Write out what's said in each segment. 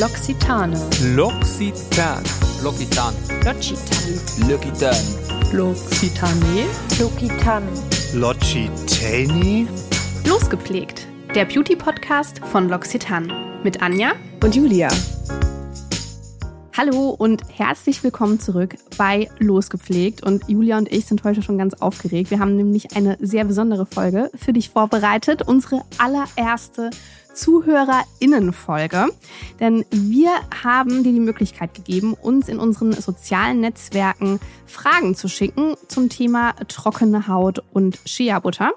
L'Occitane. L'Occitan. L'Occitan. L'Occitane. L'Occitan. L'Occitane. Lokitan. Logitani? Losgepflegt, der Beauty-Podcast von L'Occitane mit Anja. Und Julia. Hallo und herzlich willkommen zurück bei Losgepflegt. Und Julia und ich sind heute schon ganz aufgeregt. Wir haben nämlich eine sehr besondere Folge für dich vorbereitet. Unsere allererste ZuhörerInnen-Folge. Denn wir haben dir die Möglichkeit gegeben, uns in unseren sozialen Netzwerken Fragen zu schicken zum Thema trockene Haut und Shea-Butter.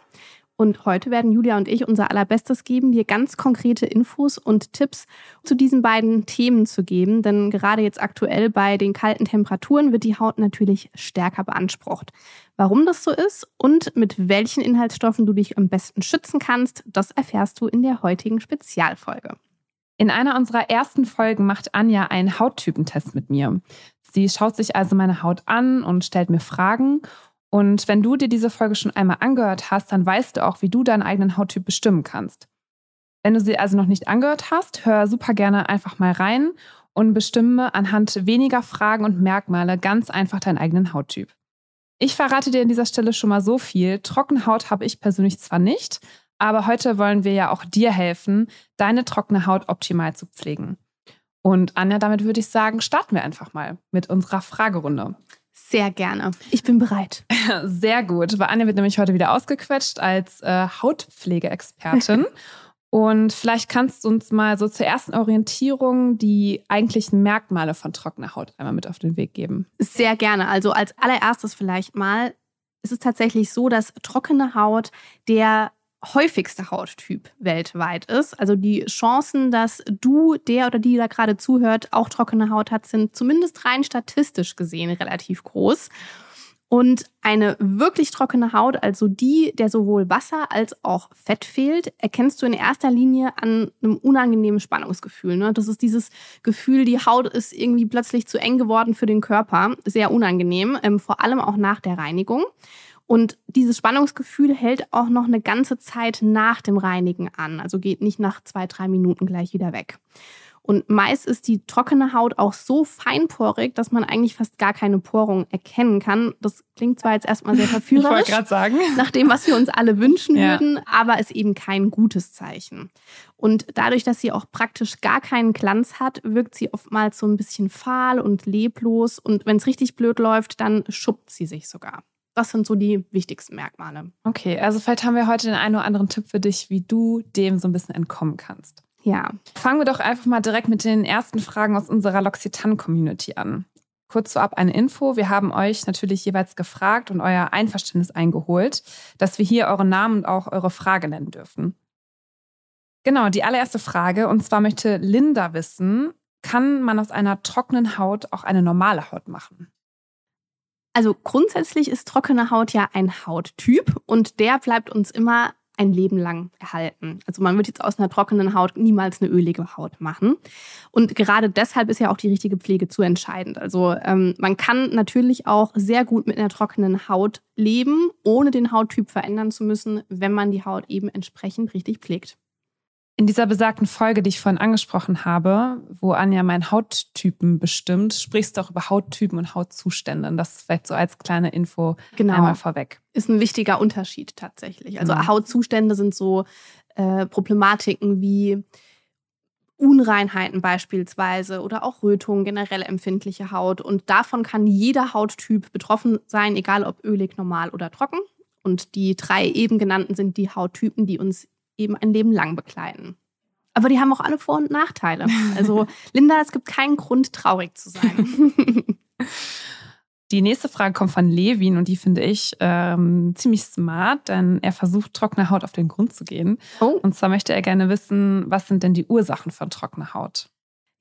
Und heute werden Julia und ich unser allerbestes geben, dir ganz konkrete Infos und Tipps zu diesen beiden Themen zu geben. Denn gerade jetzt aktuell bei den kalten Temperaturen wird die Haut natürlich stärker beansprucht. Warum das so ist und mit welchen Inhaltsstoffen du dich am besten schützen kannst, das erfährst du in der heutigen Spezialfolge. In einer unserer ersten Folgen macht Anja einen Hauttypentest mit mir. Sie schaut sich also meine Haut an und stellt mir Fragen. Und wenn du dir diese Folge schon einmal angehört hast, dann weißt du auch, wie du deinen eigenen Hauttyp bestimmen kannst. Wenn du sie also noch nicht angehört hast, hör super gerne einfach mal rein und bestimme anhand weniger Fragen und Merkmale ganz einfach deinen eigenen Hauttyp. Ich verrate dir an dieser Stelle schon mal so viel. Trockene Haut habe ich persönlich zwar nicht, aber heute wollen wir ja auch dir helfen, deine trockene Haut optimal zu pflegen. Und Anja, damit würde ich sagen, starten wir einfach mal mit unserer Fragerunde. Sehr gerne. Ich bin bereit. Sehr gut, weil Anja wird nämlich heute wieder ausgequetscht als äh, Hautpflegeexpertin. Und vielleicht kannst du uns mal so zur ersten Orientierung die eigentlichen Merkmale von trockener Haut einmal mit auf den Weg geben. Sehr gerne. Also als allererstes vielleicht mal, ist es tatsächlich so, dass trockene Haut der häufigste Hauttyp weltweit ist. Also die Chancen, dass du, der oder die da gerade zuhört, auch trockene Haut hat, sind zumindest rein statistisch gesehen relativ groß. Und eine wirklich trockene Haut, also die, der sowohl Wasser als auch Fett fehlt, erkennst du in erster Linie an einem unangenehmen Spannungsgefühl. Ne? Das ist dieses Gefühl, die Haut ist irgendwie plötzlich zu eng geworden für den Körper. Sehr unangenehm, ähm, vor allem auch nach der Reinigung. Und dieses Spannungsgefühl hält auch noch eine ganze Zeit nach dem Reinigen an. Also geht nicht nach zwei, drei Minuten gleich wieder weg. Und meist ist die trockene Haut auch so feinporig, dass man eigentlich fast gar keine Porung erkennen kann. Das klingt zwar jetzt erstmal sehr verführerisch, Ich wollte gerade sagen. nach dem, was wir uns alle wünschen Ja. würden, aber ist eben kein gutes Zeichen. Und dadurch, dass sie auch praktisch gar keinen Glanz hat, wirkt sie oftmals so ein bisschen fahl und leblos. Und wenn es richtig blöd läuft, dann schuppt sie sich sogar. Das sind so die wichtigsten Merkmale. Okay, also vielleicht haben wir heute den einen oder anderen Tipp für dich, wie du dem so ein bisschen entkommen kannst. Ja, Fangen wir doch einfach mal direkt mit den ersten Fragen aus unserer L'Occitane-Community an. Kurz vorab eine Info. Wir haben euch natürlich jeweils gefragt und euer Einverständnis eingeholt, dass wir hier eure Namen und auch eure Frage nennen dürfen. Genau, die allererste Frage. Und zwar möchte Linda wissen, kann man aus einer trockenen Haut auch eine normale Haut machen? Also grundsätzlich ist trockene Haut ja ein Hauttyp und der bleibt uns immer ein Leben lang erhalten. Also man wird jetzt aus einer trockenen Haut niemals eine ölige Haut machen. Und gerade deshalb ist ja auch die richtige Pflege zu entscheidend. Also ähm, man kann natürlich auch sehr gut mit einer trockenen Haut leben, ohne den Hauttyp verändern zu müssen, wenn man die Haut eben entsprechend richtig pflegt. In dieser besagten Folge, die ich vorhin angesprochen habe, wo Anja meinen Hauttypen bestimmt, sprichst du auch über Hauttypen und Hautzustände. Und das vielleicht so als kleine Info Genau. einmal vorweg. ist ein wichtiger Unterschied tatsächlich. Also Genau. Hautzustände sind so äh, Problematiken wie Unreinheiten beispielsweise oder auch Rötungen, generell empfindliche Haut. Und davon kann jeder Hauttyp betroffen sein, egal ob ölig, normal oder trocken. Und die drei eben genannten sind die Hauttypen, die uns eben ein Leben lang begleiten. Aber die haben auch alle Vor- und Nachteile. Also Linda, es gibt keinen Grund, traurig zu sein. Die nächste Frage kommt von Levin und die finde ich ähm, ziemlich smart, denn er versucht, trockene Haut auf den Grund zu gehen. oh. Und zwar möchte er gerne wissen, was sind denn die Ursachen von trockener Haut?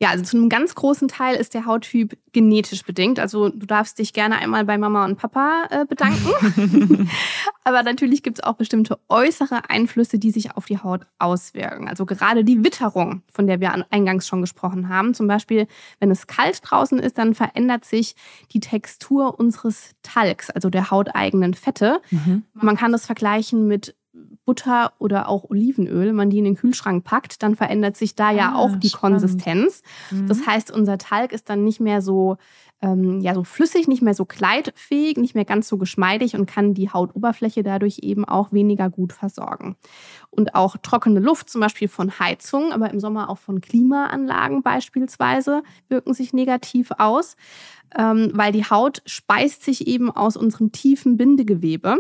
Ja, also zu einem ganz großen Teil ist der Hauttyp genetisch bedingt. Also du darfst dich gerne einmal bei Mama und Papa äh, bedanken. Aber natürlich gibt es auch bestimmte äußere Einflüsse, die sich auf die Haut auswirken. Also gerade die Witterung, von der wir an- eingangs schon gesprochen haben. Zum Beispiel, wenn es kalt draußen ist, dann verändert sich die Textur unseres Talgs, also der hauteigenen Fette. Man kann das vergleichen mit Butter oder auch Olivenöl, man die in den Kühlschrank packt, dann verändert sich da ja Ah, auch die spannend. Konsistenz. Mhm. Das heißt, unser Talg ist dann nicht mehr so, ähm, ja, so flüssig, nicht mehr so kleidfähig, nicht mehr ganz so geschmeidig und kann die Hautoberfläche dadurch eben auch weniger gut versorgen. Und auch trockene Luft, zum Beispiel von Heizungen, aber im Sommer auch von Klimaanlagen beispielsweise, wirken sich negativ aus, ähm, weil die Haut speist sich eben aus unserem tiefen Bindegewebe.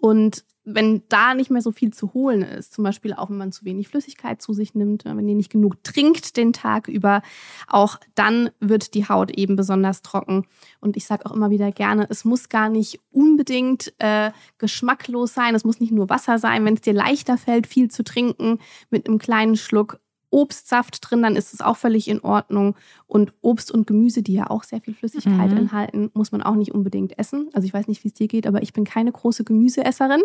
Und wenn da nicht mehr so viel zu holen ist, zum Beispiel auch wenn man zu wenig Flüssigkeit zu sich nimmt, wenn ihr nicht genug trinkt den Tag über, auch dann wird die Haut eben besonders trocken. Und ich sage auch immer wieder gerne, es muss gar nicht unbedingt äh, geschmacklos sein, es muss nicht nur Wasser sein. Wenn es dir leichter fällt, viel zu trinken mit einem kleinen Schluck Obstsaft drin, dann ist es auch völlig in Ordnung. Und Obst und Gemüse, die ja auch sehr viel Flüssigkeit Mhm. enthalten, muss man auch nicht unbedingt essen. Also ich weiß nicht, wie es dir geht, aber ich bin keine große Gemüseesserin.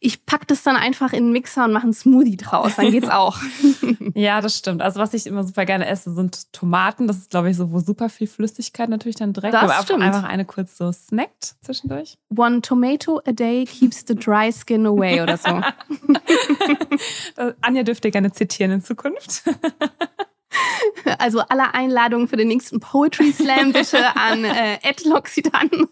Ich pack das dann einfach in den Mixer und mache einen Smoothie draus. Dann geht's auch. Ja, das stimmt. Also was ich immer super gerne esse, sind Tomaten. Das ist, glaube ich, so, wo super viel Flüssigkeit natürlich dann direkt. Das aber einfach- stimmt. einfach eine kurz so snackt zwischendurch. One tomato a day keeps the dry skin away oder so. Äh, Anja dürfte gerne zitieren in Zukunft. Also alle Einladungen für den nächsten Poetry Slam bitte an äh, L'Occitane.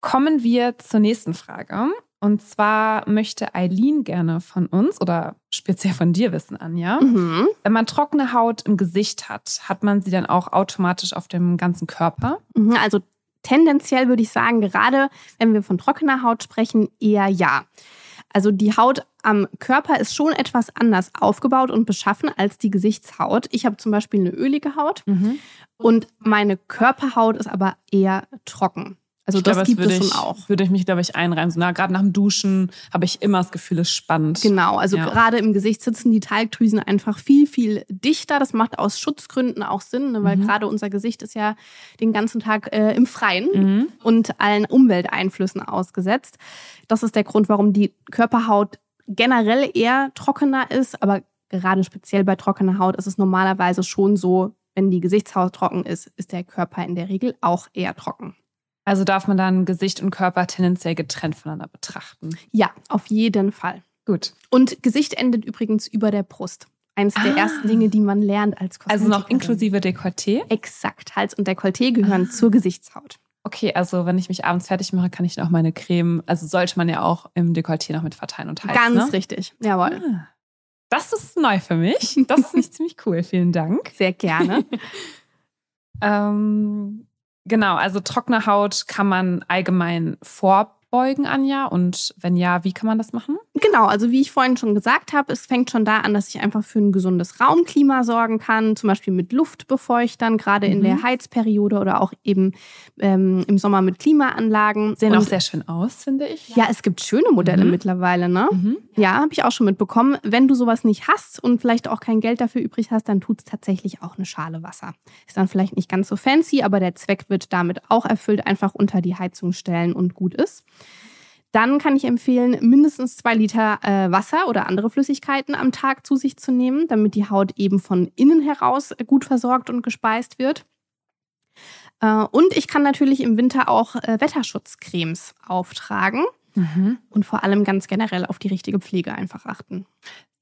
Kommen wir zur nächsten Frage. Und zwar möchte Eileen gerne von uns oder speziell von dir wissen, Anja. Mhm. Wenn man trockene Haut im Gesicht hat, hat man sie dann auch automatisch auf dem ganzen Körper? Mhm, Also tendenziell würde ich sagen, gerade wenn wir von trockener Haut sprechen, eher ja. Also die Haut am Körper ist schon etwas anders aufgebaut und beschaffen als die Gesichtshaut. Ich habe zum Beispiel eine ölige Haut und meine Körperhaut ist aber eher trocken. Also Ich das glaube, gibt würde es schon ich, auch. Würde ich mich, glaube ich, einreihen. So, na, gerade nach dem Duschen habe ich immer das Gefühl, es ist spannend. Genau, also Ja. gerade im Gesicht sitzen die Talgdrüsen einfach viel, viel dichter. Das macht aus Schutzgründen auch Sinn, ne? weil Mhm. gerade unser Gesicht ist ja den ganzen Tag äh, im Freien Mhm. und allen Umwelteinflüssen ausgesetzt. Das ist der Grund, warum die Körperhaut generell eher trockener ist, aber gerade speziell bei trockener Haut ist es normalerweise schon so, wenn die Gesichtshaut trocken ist, ist der Körper in der Regel auch eher trocken. Also darf man dann Gesicht und Körper tendenziell getrennt voneinander betrachten. Ja, auf jeden Fall. Gut. Und Gesicht endet übrigens über der Brust. Eins der Ah. ersten Dinge, die man lernt als Also noch Kosmetikerin. inklusive Dekolleté. Exakt. Hals und Dekolleté gehören Ah. zur Gesichtshaut. Okay, also wenn ich mich abends fertig mache, kann ich auch meine Creme, also sollte man ja auch im Dekolleté noch mit verteilen und heizen. Ganz ne? richtig. Jawohl. Ah. Das ist neu für mich. Das finde ich ziemlich cool. Vielen Dank. Sehr gerne. Ähm, genau, also trockene Haut kann man allgemein vorbeugen, Anja. Und wenn ja, wie kann man das machen? Genau, also wie ich vorhin schon gesagt habe, es fängt schon da an, dass ich einfach für ein gesundes Raumklima sorgen kann, zum Beispiel mit Luftbefeuchtern, gerade in Mhm. der Heizperiode oder auch eben ähm, im Sommer mit Klimaanlagen. Sehen Und auch sehr schön aus, finde ich. ja, es gibt schöne Modelle Mhm. mittlerweile, ne? Mhm. Ja, habe ich auch schon mitbekommen. Wenn du sowas nicht hast und vielleicht auch kein Geld dafür übrig hast, dann tut es tatsächlich auch eine Schale Wasser. Ist dann vielleicht nicht ganz so fancy, aber der Zweck wird damit auch erfüllt, einfach unter die Heizung stellen und gut ist. Dann kann ich empfehlen, mindestens zwei Liter äh, Wasser oder andere Flüssigkeiten am Tag zu sich zu nehmen, damit die Haut eben von innen heraus gut versorgt und gespeist wird. Äh, und ich kann natürlich im Winter auch äh, Wetterschutzcremes auftragen Mhm. und vor allem ganz generell auf die richtige Pflege einfach achten.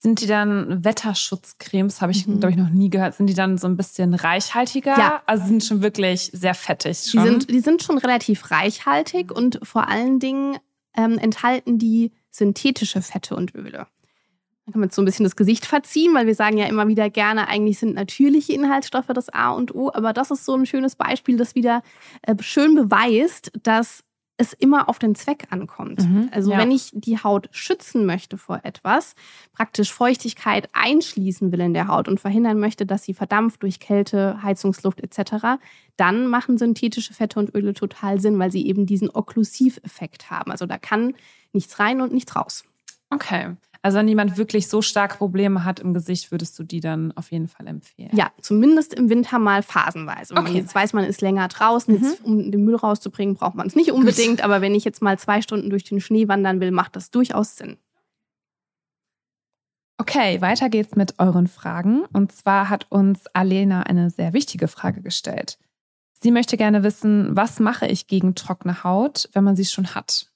Sind die dann Wetterschutzcremes, habe ich, Mhm. glaube ich, noch nie gehört. Sind die dann so ein bisschen reichhaltiger? Ja. Also sind schon wirklich sehr fettig. Die Schon. sind, die sind schon relativ reichhaltig und vor allen Dingen ähm, enthalten die synthetische Fette und Öle. Da kann man jetzt so ein bisschen das Gesicht verziehen, weil wir sagen ja immer wieder gerne, eigentlich sind natürliche Inhaltsstoffe das A und O. Aber das ist so ein schönes Beispiel, das wieder äh, schön beweist, dass es immer auf den Zweck ankommt. Mhm, Also ja. wenn ich die Haut schützen möchte vor etwas, praktisch Feuchtigkeit einschließen will in der Haut und verhindern möchte, dass sie verdampft durch Kälte, Heizungsluft etc., dann machen synthetische Fette und Öle total Sinn, weil sie eben diesen Okklusiveffekt haben. Also da kann nichts rein und nichts raus. Okay. Also wenn jemand wirklich so starke Probleme hat im Gesicht, würdest du die dann auf jeden Fall empfehlen? Ja, zumindest im Winter mal phasenweise. Wenn man Okay. jetzt weiß, man ist länger draußen, jetzt, um den Müll rauszubringen, braucht man es nicht unbedingt. Aber wenn ich jetzt mal zwei Stunden durch den Schnee wandern will, macht das durchaus Sinn. Okay, weiter geht's mit euren Fragen. Und zwar hat uns Alena eine sehr wichtige Frage gestellt. Sie möchte gerne wissen, was mache ich gegen trockene Haut, wenn man sie schon hat?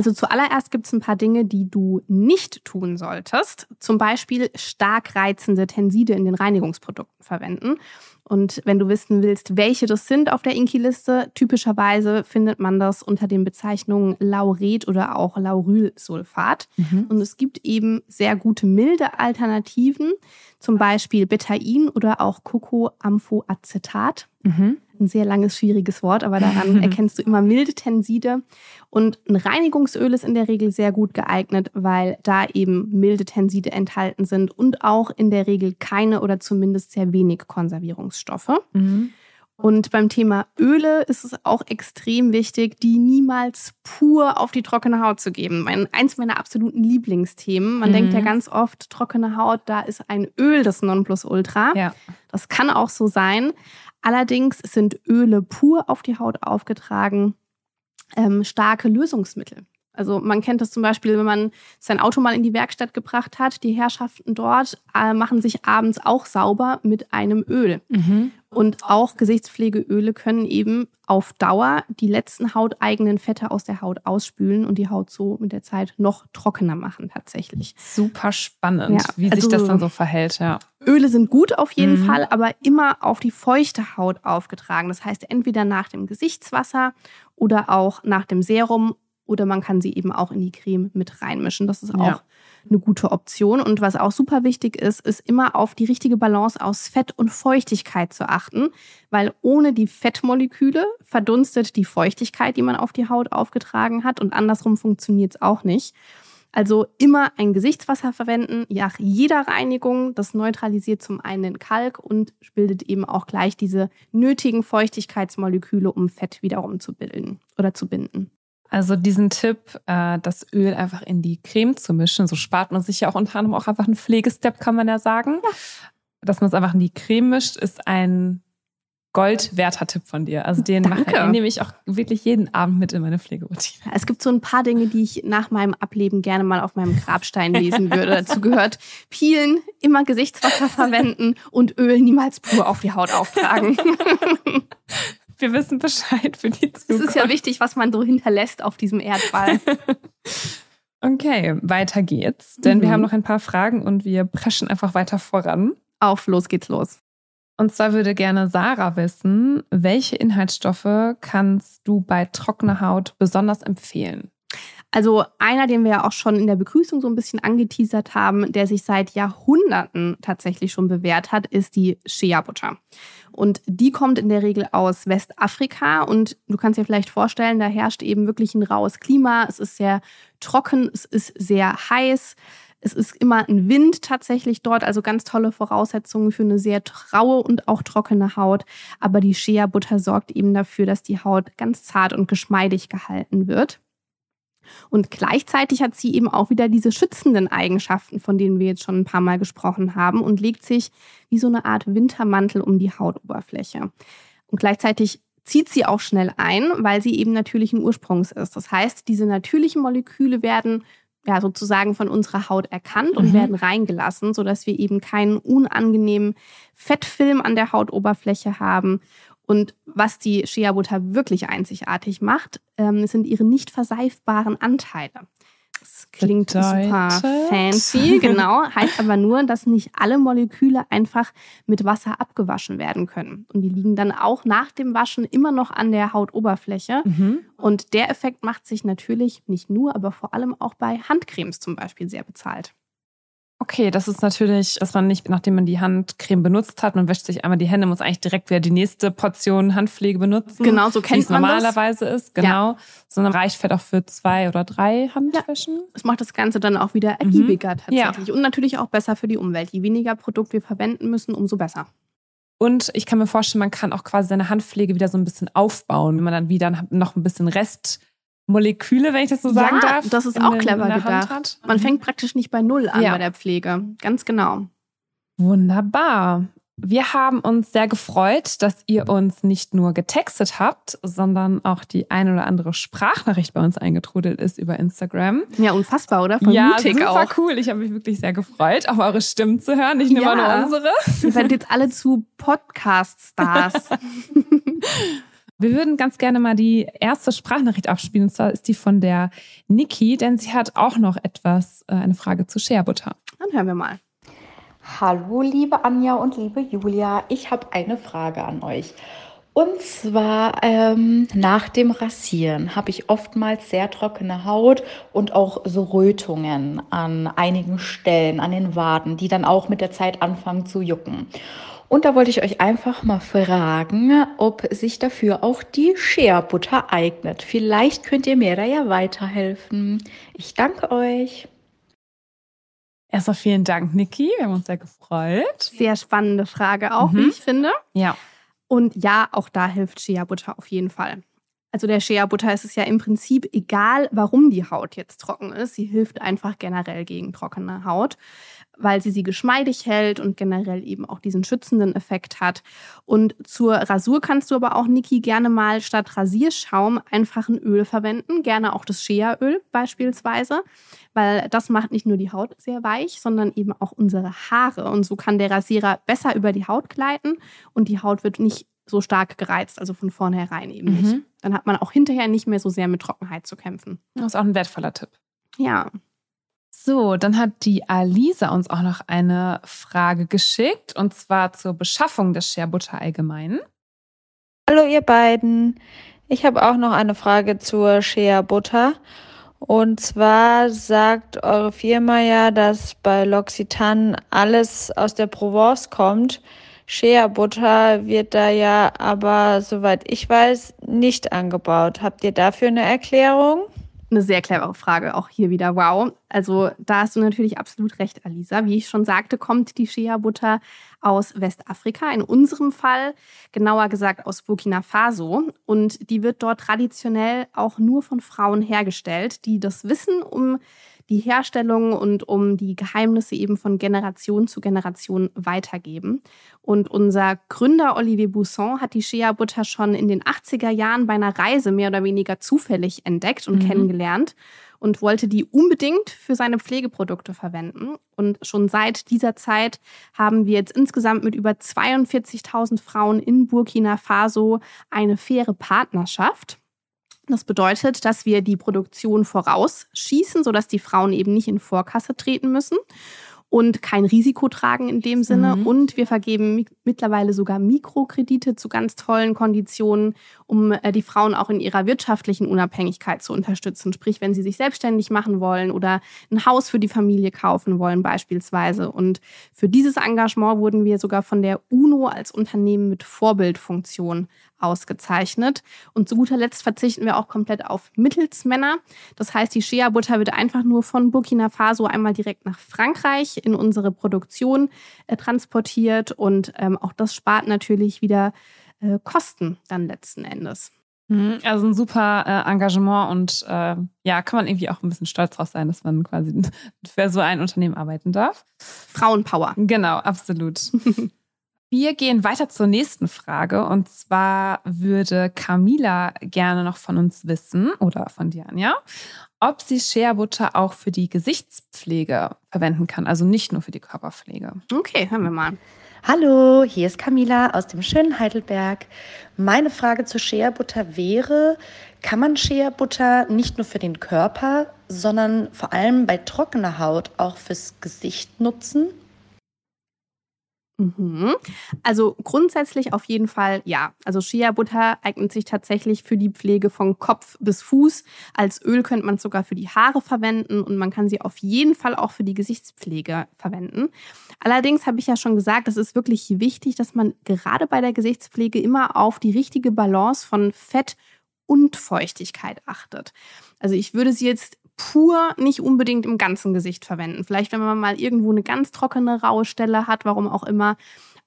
Also zuallererst gibt es ein paar Dinge, die du nicht tun solltest. Zum Beispiel stark reizende Tenside in den Reinigungsprodukten verwenden. Und wenn du wissen willst, welche das sind auf der Inki-Liste, typischerweise findet man das unter den Bezeichnungen Lauret oder auch Laurylsulfat. Mhm. Und es gibt eben sehr gute milde Alternativen, zum Beispiel Betain oder auch Cocoamphoacetat. Mhm. Ein sehr langes, schwieriges Wort, aber daran erkennst du immer milde Tenside. Und ein Reinigungsöl ist in der Regel sehr gut geeignet, weil da eben milde Tenside enthalten sind und auch in der Regel keine oder zumindest sehr wenig Konservierungsstoffe. Mhm. Und beim Thema Öle ist es auch extrem wichtig, die niemals pur auf die trockene Haut zu geben. Mein, eins meiner absoluten Lieblingsthemen. Man Mhm. denkt ja ganz oft, trockene Haut, da ist ein Öl das Nonplusultra. Ja. Das kann auch so sein. Allerdings sind Öle pur auf die Haut aufgetragen ähm, starke Lösungsmittel. Also man kennt das zum Beispiel, wenn man sein Auto mal in die Werkstatt gebracht hat. Die Herrschaften dort äh, machen sich abends auch sauber mit einem Öl. Mhm. Und auch Gesichtspflegeöle können eben auf Dauer die letzten hauteigenen Fette aus der Haut ausspülen und die Haut so mit der Zeit noch trockener machen tatsächlich. Super spannend, Ja, wie sich also- das dann so verhält, ja. Öle sind gut auf jeden Mhm. Fall, aber immer auf die feuchte Haut aufgetragen. Das heißt, entweder nach dem Gesichtswasser oder auch nach dem Serum oder man kann sie eben auch in die Creme mit reinmischen. Das ist auch Ja. eine gute Option. Und was auch super wichtig ist, ist immer auf die richtige Balance aus Fett und Feuchtigkeit zu achten, weil ohne die Fettmoleküle verdunstet die Feuchtigkeit, die man auf die Haut aufgetragen hat und andersrum funktioniert es auch nicht. Also immer ein Gesichtswasser verwenden, nach jeder Reinigung. Das neutralisiert zum einen den Kalk und bildet eben auch gleich diese nötigen Feuchtigkeitsmoleküle, um Fett wiederum zu bilden oder zu binden. Also diesen Tipp, äh, das Öl einfach in die Creme zu mischen, so spart man sich ja auch unter anderem auch einfach einen Pflegestep, kann man ja sagen. Dass man es einfach in die Creme mischt, ist ein goldwerter Tipp von dir. Also den, mache, den nehme ich auch wirklich jeden Abend mit in meine Pflegeroutine. Ja, Es gibt so ein paar Dinge, die ich nach meinem Ableben gerne mal auf meinem Grabstein lesen würde. Dazu gehört Peelen, immer Gesichtswasser verwenden und Öl niemals pur auf die Haut auftragen. Wir wissen Bescheid für die Es Zukunft. ist ja wichtig, was man so hinterlässt auf diesem Erdball. Okay, weiter geht's. Denn Mhm. wir haben noch ein paar Fragen und wir preschen einfach weiter voran. Auf, los geht's los. Und zwar würde gerne Sarah wissen, welche Inhaltsstoffe kannst du bei trockener Haut besonders empfehlen? Also einer, den wir ja auch schon in der Begrüßung so ein bisschen angeteasert haben, der sich seit Jahrhunderten tatsächlich schon bewährt hat, ist die Shea-Butter. Und die kommt in der Regel aus Westafrika und du kannst dir vielleicht vorstellen, da herrscht eben wirklich ein raues Klima. Es ist sehr trocken, es ist sehr heiß. Es ist immer ein Wind tatsächlich dort, also ganz tolle Voraussetzungen für eine sehr raue und auch trockene Haut. Aber die Shea-Butter sorgt eben dafür, dass die Haut ganz zart und geschmeidig gehalten wird. Und gleichzeitig hat sie eben auch wieder diese schützenden Eigenschaften, von denen wir jetzt schon ein paar Mal gesprochen haben und legt sich wie so eine Art Wintermantel um die Hautoberfläche. Und gleichzeitig zieht sie auch schnell ein, weil sie eben natürlichen Ursprungs ist. Das heißt, diese natürlichen Moleküle werden ja sozusagen von unserer Haut erkannt und Mhm. werden reingelassen, sodass wir eben keinen unangenehmen Fettfilm an der Hautoberfläche haben. Und was die Shea-Butter wirklich einzigartig macht, ähm, sind ihre nicht verseifbaren Anteile. Das klingt super Bedeutet? fancy, genau. Heißt aber nur, dass nicht alle Moleküle einfach mit Wasser abgewaschen werden können. Und die liegen dann auch nach dem Waschen immer noch an der Hautoberfläche. Mhm. Und der Effekt macht sich natürlich nicht nur, aber vor allem auch bei Handcremes zum Beispiel sehr bezahlt. Okay, das ist natürlich, dass man nicht, nachdem man die Handcreme benutzt hat, man wäscht sich einmal die Hände, muss eigentlich direkt wieder die nächste Portion Handpflege benutzen. Genau, so wie kennt es man das. normalerweise ist, genau. Sondern reicht vielleicht auch für zwei oder drei Handwäschen. Das macht das Ganze dann auch wieder ergiebiger tatsächlich. Und natürlich auch besser für die Umwelt. Je weniger Produkt wir verwenden müssen, umso besser. Und ich kann mir vorstellen, man kann auch quasi seine Handpflege wieder so ein bisschen aufbauen, wenn man dann wieder noch ein bisschen Restmoleküle, wenn ich das so sagen ja, darf. das ist auch den- clever gedacht. Man Mhm. fängt praktisch nicht bei Null an Ja. bei der Pflege. Ganz genau. Wunderbar. Wir haben uns sehr gefreut, dass ihr uns nicht nur getextet habt, sondern auch die ein oder andere Sprachnachricht bei uns eingetrudelt ist über Instagram. Ja, unfassbar, oder? Voll ja, mutig super auch. cool. Ich habe mich wirklich sehr gefreut, auch eure Stimmen zu hören, nicht nur Ja. nur unsere. Ihr werdet jetzt alle zu Podcast-Stars. Wir würden ganz gerne mal die erste Sprachnachricht abspielen, und zwar ist die von der Niki, denn sie hat auch noch etwas, äh, eine Frage zu Shea Butter. Dann hören wir mal. Hallo, liebe Anja und liebe Julia. Ich habe eine Frage an euch. Und zwar ähm, nach dem Rasieren habe ich oftmals sehr trockene Haut und auch so Rötungen an einigen Stellen, an den Waden, die dann auch mit der Zeit anfangen zu jucken. Und da wollte ich euch einfach mal fragen, ob sich dafür auch die Shea-Butter eignet. Vielleicht könnt ihr mir da ja weiterhelfen. Ich danke euch. Erstmal vielen Dank, Niki. Wir haben uns sehr gefreut. Sehr spannende Frage auch, Mhm. wie ich finde. Ja. Und ja, auch da hilft Shea Butter auf jeden Fall. Also der Shea Butter ist es ja im Prinzip egal, warum die Haut jetzt trocken ist. Sie hilft einfach generell gegen trockene Haut, weil sie sie geschmeidig hält und generell eben auch diesen schützenden Effekt hat. Und zur Rasur kannst du aber auch, Niki, gerne mal statt Rasierschaum einfach ein Öl verwenden. Gerne auch das Shea-Öl beispielsweise, weil das macht nicht nur die Haut sehr weich, sondern eben auch unsere Haare. Und so kann der Rasierer besser über die Haut gleiten und die Haut wird nicht so stark gereizt, also von vornherein eben nicht. Mhm. Dann hat man auch hinterher nicht mehr so sehr mit Trockenheit zu kämpfen. Das ist auch ein wertvoller Tipp. Ja, So, dann hat die Alisa uns auch noch eine Frage geschickt und zwar zur Beschaffung der Shea Butter allgemein. Hallo ihr beiden. Ich habe auch noch eine Frage zur Shea Butter. Und zwar sagt eure Firma ja, dass bei L'Occitane alles aus der Provence kommt. Shea Butter wird da ja aber, soweit ich weiß, nicht angebaut. Habt ihr dafür eine Erklärung? Eine sehr clevere Frage, auch hier wieder. Wow. Also da hast du natürlich absolut recht, Alisa. Wie ich schon sagte, kommt die Shea-Butter aus Westafrika, in unserem Fall genauer gesagt aus Burkina Faso. Und die wird dort traditionell auch nur von Frauen hergestellt, die das Wissen um die Herstellung und um die Geheimnisse eben von Generation zu Generation weitergeben. Und unser Gründer Olivier Bousson hat die Shea-Butter schon in den 80er Jahren bei einer Reise mehr oder weniger zufällig entdeckt und Mhm. kennengelernt und wollte die unbedingt für seine Pflegeprodukte verwenden. Und schon seit dieser Zeit haben wir jetzt insgesamt mit über 42.000 Frauen in Burkina Faso eine faire Partnerschaft. Das bedeutet, dass wir die Produktion vorausschießen, sodass die Frauen eben nicht in Vorkasse treten müssen und kein Risiko tragen in dem Sinne. Mhm. Und wir vergeben mi- mittlerweile sogar Mikrokredite zu ganz tollen Konditionen, um äh, die Frauen auch in ihrer wirtschaftlichen Unabhängigkeit zu unterstützen. Sprich, wenn sie sich selbstständig machen wollen oder ein Haus für die Familie kaufen wollen beispielsweise. Und für dieses Engagement wurden wir sogar von der UNO als Unternehmen mit Vorbildfunktion ausgezeichnet. Und zu guter Letzt verzichten wir auch komplett auf Mittelsmänner. Das heißt, die Shea-Butter wird einfach nur von Burkina Faso einmal direkt nach Frankreich in unsere Produktion äh, transportiert. Und ähm, auch das spart natürlich wieder äh, Kosten dann letzten Endes. Mhm, Also ein super äh, Engagement und äh, ja, kann man irgendwie auch ein bisschen stolz drauf sein, dass man quasi für so ein Unternehmen arbeiten darf. Frauenpower. Genau, absolut. Wir gehen weiter zur nächsten Frage und zwar würde Camila gerne noch von uns wissen oder von dir, Anja, ob sie Shea Butter auch für die Gesichtspflege verwenden kann, also nicht nur für die Körperpflege. Okay, hören wir mal. Hallo, hier ist Camila aus dem schönen Heidelberg. Meine Frage zur Shea-Butter wäre, kann man Shea-Butter nicht nur für den Körper, sondern vor allem bei trockener Haut auch fürs Gesicht nutzen? Mhm. Also grundsätzlich auf jeden Fall ja. Also Shea-Butter eignet sich tatsächlich für die Pflege von Kopf bis Fuß. Als Öl könnte man es sogar für die Haare verwenden und man kann sie auf jeden Fall auch für die Gesichtspflege verwenden. Allerdings habe ich ja schon gesagt, es ist wirklich wichtig, dass man gerade bei der Gesichtspflege immer auf die richtige Balance von Fett und Feuchtigkeit achtet. Also ich würde sie jetzt pur nicht unbedingt im ganzen Gesicht verwenden. Vielleicht, wenn man mal irgendwo eine ganz trockene, raue Stelle hat, warum auch immer,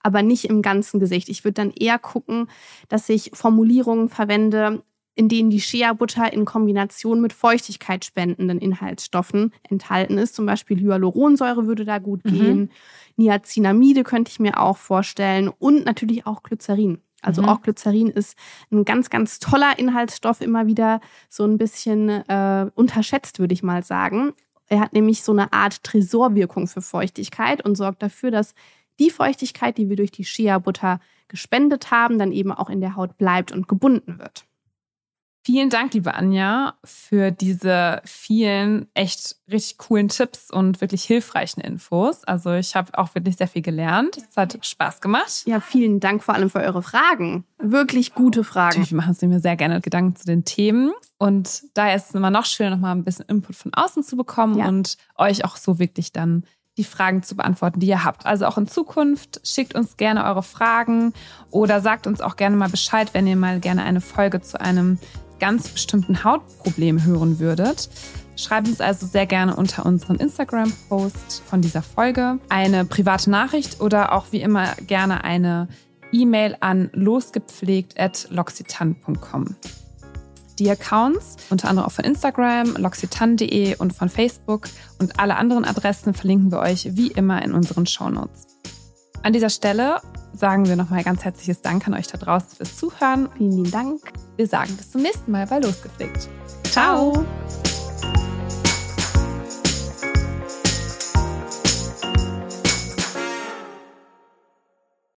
aber nicht im ganzen Gesicht. Ich würde dann eher gucken, dass ich Formulierungen verwende, in denen die Shea-Butter in Kombination mit feuchtigkeitsspendenden Inhaltsstoffen enthalten ist. Zum Beispiel Hyaluronsäure würde da gut Mhm. gehen. Niacinamide könnte ich mir auch vorstellen und natürlich auch Glycerin. Also Mhm. auch Glycerin ist ein ganz, ganz toller Inhaltsstoff, immer wieder so ein bisschen äh, unterschätzt, würde ich mal sagen. Er hat nämlich so eine Art Tresorwirkung für Feuchtigkeit und sorgt dafür, dass die Feuchtigkeit, die wir durch die Shea-Butter gespendet haben, dann eben auch in der Haut bleibt und gebunden wird. Vielen Dank, liebe Anja, für diese vielen echt richtig coolen Tipps und wirklich hilfreichen Infos. Also ich habe auch wirklich sehr viel gelernt. Es hat Spaß gemacht. Ja, vielen Dank vor allem für eure Fragen. Wirklich gute Fragen. Wir machen uns mir sehr gerne Gedanken zu den Themen. Und daher ist es immer noch schöner, nochmal ein bisschen Input von außen zu bekommen Ja. und euch auch so wirklich dann die Fragen zu beantworten, die ihr habt. Also auch in Zukunft schickt uns gerne eure Fragen oder sagt uns auch gerne mal Bescheid, wenn ihr mal gerne eine Folge zu einem ganz bestimmten Hautproblem hören würdet. Schreibt uns also sehr gerne unter unseren Instagram-Post von dieser Folge eine private Nachricht oder auch wie immer gerne eine E-Mail an losgepflegt.loxitan.com. Die Accounts, unter anderem auch von Instagram, loxitan.de und von Facebook und alle anderen Adressen verlinken wir euch wie immer in unseren Shownotes. An dieser Stelle sagen wir nochmal ganz herzliches Dank an euch da draußen fürs Zuhören. Vielen lieben Dank. Wir sagen bis zum nächsten Mal bei Losgepflegt. Ciao. Ciao.